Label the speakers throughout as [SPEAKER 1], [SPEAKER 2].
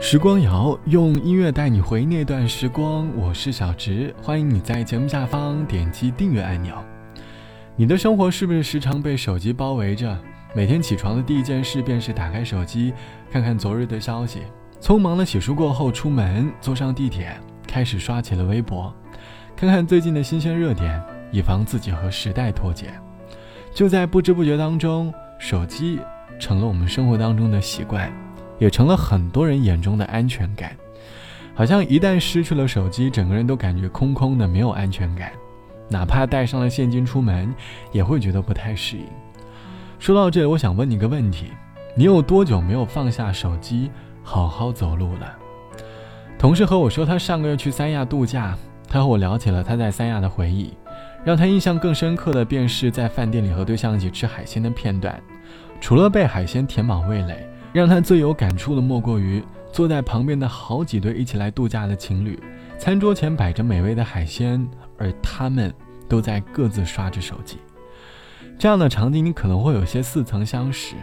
[SPEAKER 1] 时光谣用音乐带你回那段时光，我是小直，欢迎你在节目下方点击订阅按钮。你的生活是不是时常被手机包围着？每天起床的第一件事便是打开手机，看看昨日的消息。匆忙的洗漱过后出门，坐上地铁，开始刷起了微博，看看最近的新鲜热点，以防自己和时代脱节。就在不知不觉当中，手机成了我们生活当中的习惯。也成了很多人眼中的安全感，好像一旦失去了手机，整个人都感觉空空的，没有安全感，哪怕带上了现金出门，也会觉得不太适应。说到这，我想问你个问题：你有多久没有放下手机，好好走路了？同事和我说，他上个月去三亚度假，他和我聊起了他在三亚的回忆，让他印象更深刻的便是在饭店里和对象一起吃海鲜的片段，除了被海鲜填满味蕾。让他最有感触的莫过于坐在旁边的好几对一起来度假的情侣，餐桌前摆着美味的海鲜，而他们都在各自刷着手机。这样的场景你可能会有些似曾相识。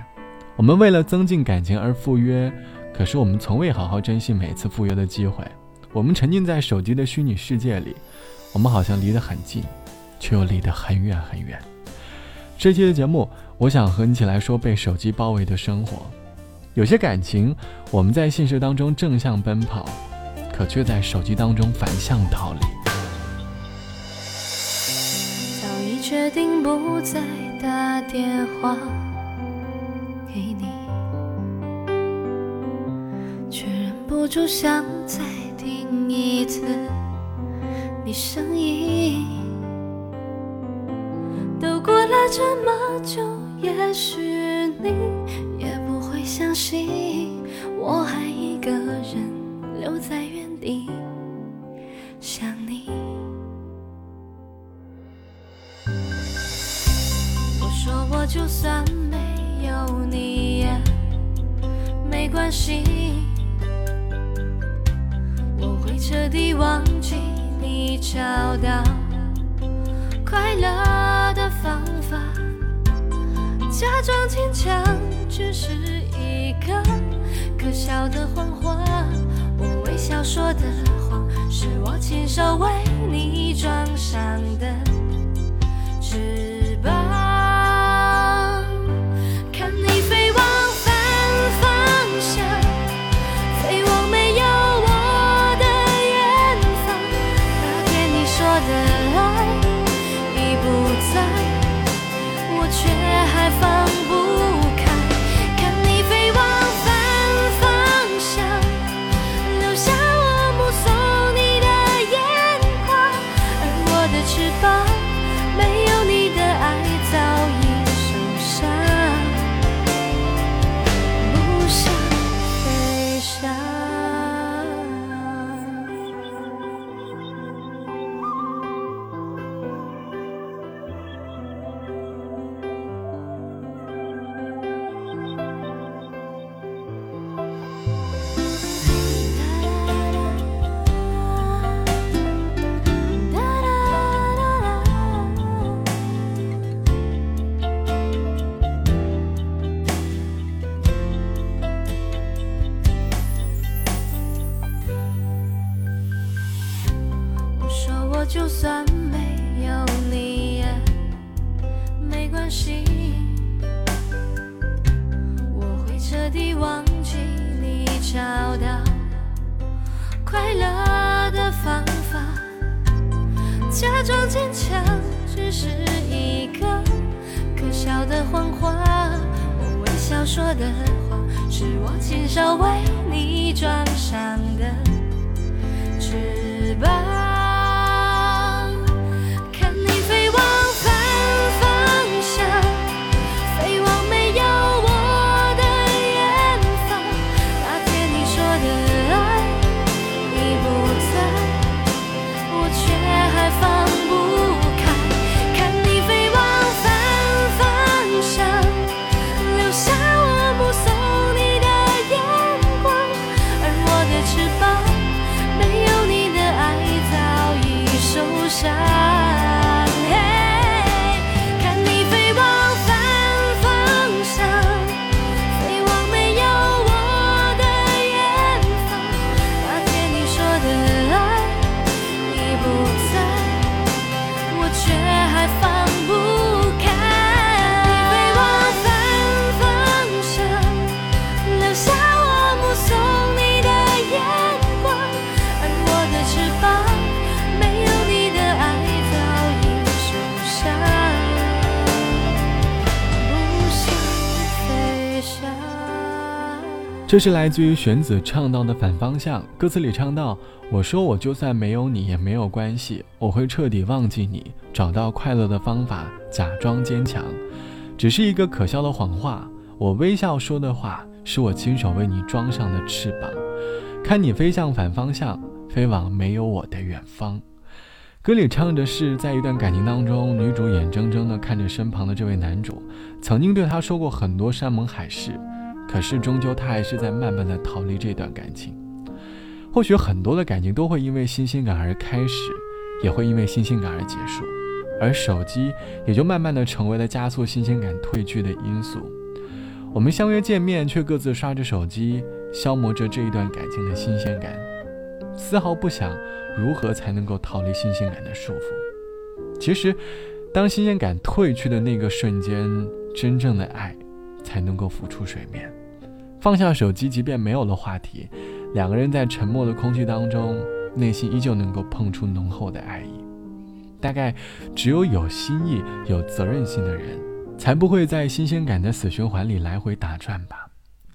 [SPEAKER 1] 我们为了增进感情而赴约，可是我们从未好好珍惜每次赴约的机会。我们沉浸在手机的虚拟世界里，我们好像离得很近，却又离得很远很远。这期的节目，我想和你一起来说被手机包围的生活。有些感情，我们在现实当中正向奔跑，可却在手机当中反向逃离。
[SPEAKER 2] 早已决定不再打电话给你，却忍不住想再听一次你声音。都过了这么久，也许你。相信我还一个人留在原地想你。我说我就算没有你也没关系，我会彻底忘记你，找到快乐的方法，假装坚强，只是一。个可笑的谎话，我微笑说的谎，是我亲手为你装上就算没有你也没关系，我会彻底忘记你，找到快乐的方法，假装坚强只是一个可笑的谎话。我微笑说的话，是我亲手为你装上的翅膀。下。
[SPEAKER 1] 这是来自于玄子唱到的反方向，歌词里唱到：“我说我就算没有你也没有关系，我会彻底忘记你，找到快乐的方法，假装坚强，只是一个可笑的谎话。我微笑说的话，是我亲手为你装上的翅膀，看你飞向反方向，飞往没有我的远方。”歌里唱的是，在一段感情当中，女主眼睁睁地看着身旁的这位男主，曾经对她说过很多山盟海誓。可是，终究他还是在慢慢的逃离这段感情。或许很多的感情都会因为新鲜感而开始，也会因为新鲜感而结束，而手机也就慢慢的成为了加速新鲜感褪去的因素。我们相约见面，却各自刷着手机，消磨着这一段感情的新鲜感，丝毫不想如何才能够逃离新鲜感的束缚。其实，当新鲜感褪去的那个瞬间，真正的爱。才能够浮出水面，放下手机，即便没有了话题，两个人在沉默的空气当中，内心依旧能够碰出浓厚的爱意。大概只有有心意、有责任心的人，才不会在新鲜感的死循环里来回打转吧。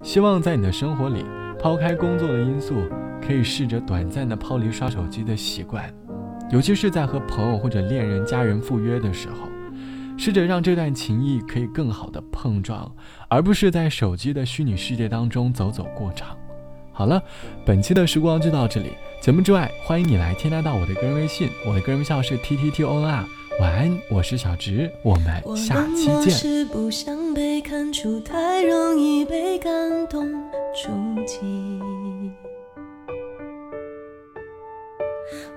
[SPEAKER 1] 希望在你的生活里，抛开工作的因素，可以试着短暂的抛离刷手机的习惯，尤其是在和朋友或者恋人、家人赴约的时候。试着让这段情谊可以更好的碰撞，而不是在手机的虚拟世界当中走走过场。好了，本期的时光就到这里。节目之外，欢迎你来添加到我的个人微信，我的个人微信是 t t t o n r。晚安，我是小直，我们下期见。
[SPEAKER 3] 我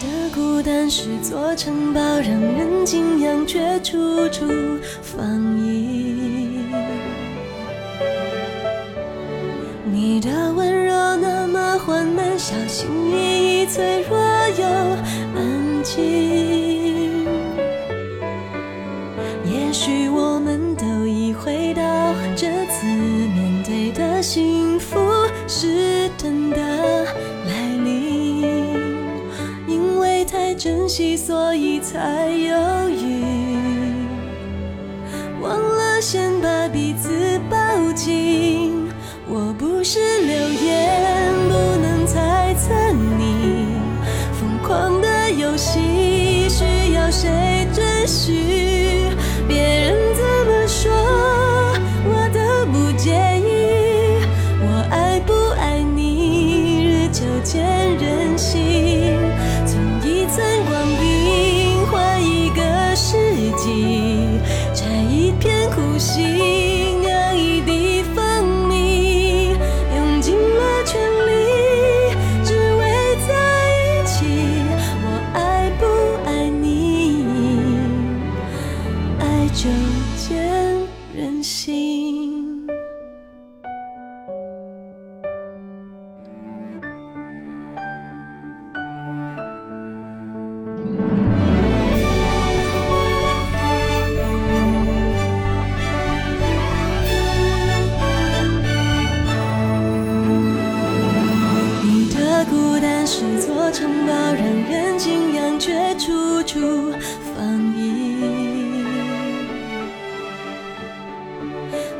[SPEAKER 3] 的孤单是座城堡，让人敬仰，却处处防御。你的温柔那么缓慢，小心翼翼，脆弱又安静。呼吸。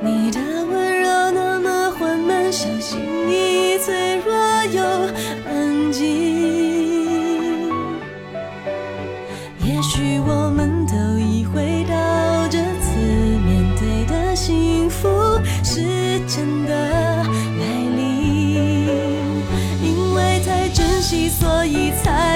[SPEAKER 3] 你的温柔那么缓慢，小心翼翼，脆弱又安静。也许我们都已回到这次面对的幸福是真的来临，因为太珍惜，所以才。